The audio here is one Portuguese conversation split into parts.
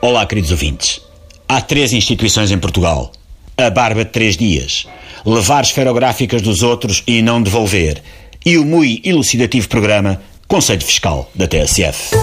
Olá, queridos ouvintes. Há três instituições em Portugal. A barba de três dias, levar esferográficas dos outros e não devolver, e o muito elucidativo programa Conselho Fiscal da TSF.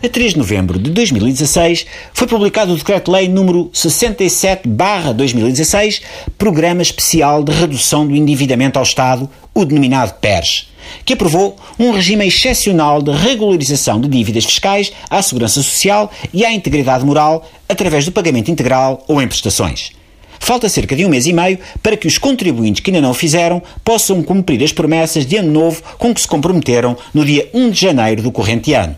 A 3 de novembro de 2016 foi publicado o Decreto-Lei número 67-2016, Programa Especial de Redução do Endividamento ao Estado, o denominado PERS, que aprovou um regime excepcional de regularização de dívidas fiscais à segurança social e à integridade moral através do pagamento integral ou em prestações. Falta cerca de um mês e meio para que os contribuintes que ainda não o fizeram possam cumprir as promessas de ano novo com que se comprometeram no dia 1 de janeiro do corrente ano.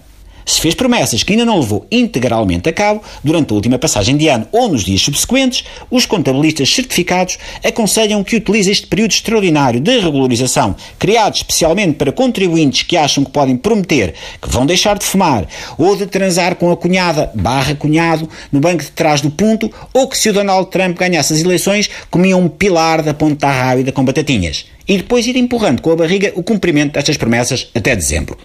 Se fez promessas que ainda não levou integralmente a cabo durante a última passagem de ano ou nos dias subsequentes, os contabilistas certificados aconselham que utilize este período extraordinário de regularização, criado especialmente para contribuintes que acham que podem prometer que vão deixar de fumar ou de transar com a cunhada barra cunhado no banco de trás do ponto ou que se o Donald Trump ganhasse as eleições comiam um pilar da ponta rápida com batatinhas e depois ir empurrando com a barriga o cumprimento destas promessas até dezembro.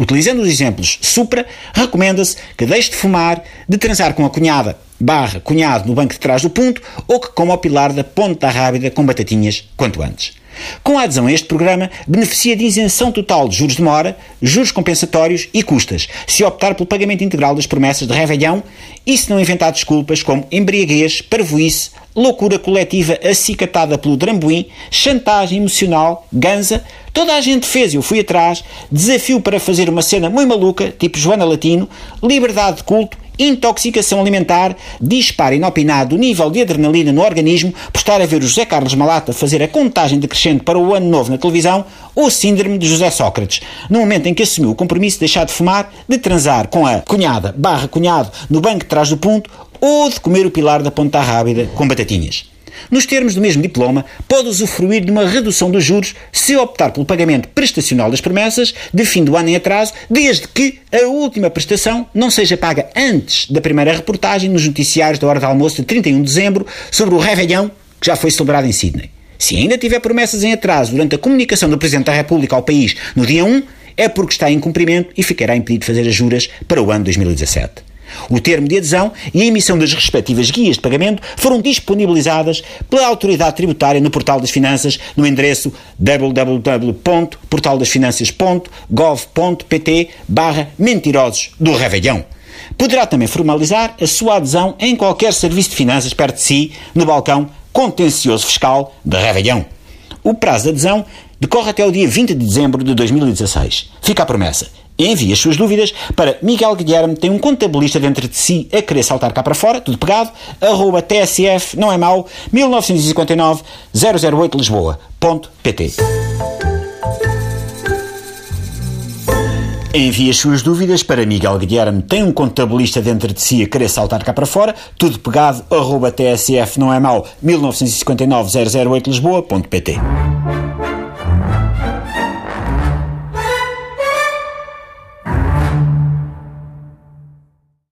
Utilizando os exemplos supra, recomenda-se que deixe de fumar, de transar com a cunhada barra cunhado no banco de trás do ponto ou que coma o pilar da ponta rápida com batatinhas quanto antes. Com a adesão a este programa, beneficia de isenção total de juros de mora, juros compensatórios e custas, se optar pelo pagamento integral das promessas de Réveillon e se não inventar desculpas como embriaguez, parvoíce, loucura coletiva acicatada pelo drambuim, chantagem emocional, ganza, toda a gente fez e eu fui atrás, desafio para fazer uma cena muito maluca, tipo Joana Latino, liberdade de culto intoxicação alimentar, disparo inopinado do nível de adrenalina no organismo por estar a ver o José Carlos Malata fazer a contagem decrescente para o ano novo na televisão, ou síndrome de José Sócrates, no momento em que assumiu o compromisso de deixar de fumar, de transar com a cunhada barra cunhado no banco de trás do ponto, ou de comer o pilar da ponta rápida com batatinhas. Nos termos do mesmo diploma, pode usufruir de uma redução dos juros se optar pelo pagamento prestacional das promessas de fim do ano em atraso, desde que a última prestação não seja paga antes da primeira reportagem nos noticiários da hora de almoço de 31 de dezembro sobre o Réveillon que já foi celebrado em Sydney. Se ainda tiver promessas em atraso durante a comunicação do Presidente da República ao país no dia 1, é porque está em cumprimento e ficará impedido de fazer as juras para o ano 2017. O termo de adesão e a emissão das respectivas guias de pagamento foram disponibilizadas pela Autoridade Tributária no Portal das Finanças no endereço www.portaldasfinanças.gov.pt barra mentirosos do Réveillon. Poderá também formalizar a sua adesão em qualquer serviço de finanças perto de si, no balcão contencioso fiscal de Réveillon. O prazo de adesão decorre até o dia 20 de dezembro de 2016. Fica a promessa. Envie as suas dúvidas para Miguel Guilherme, tem um contabilista dentro de si a querer saltar cá para fora, tudo pegado, arroba TSF, não é mau, 1959 008 Lisboa, ponto PT. Envie as suas dúvidas para Miguel Guilherme, tem um contabilista dentro de si a querer saltar cá para fora, tudo pegado, arroba TSF, não é mau, 1959 008 Lisboa, ponto PT.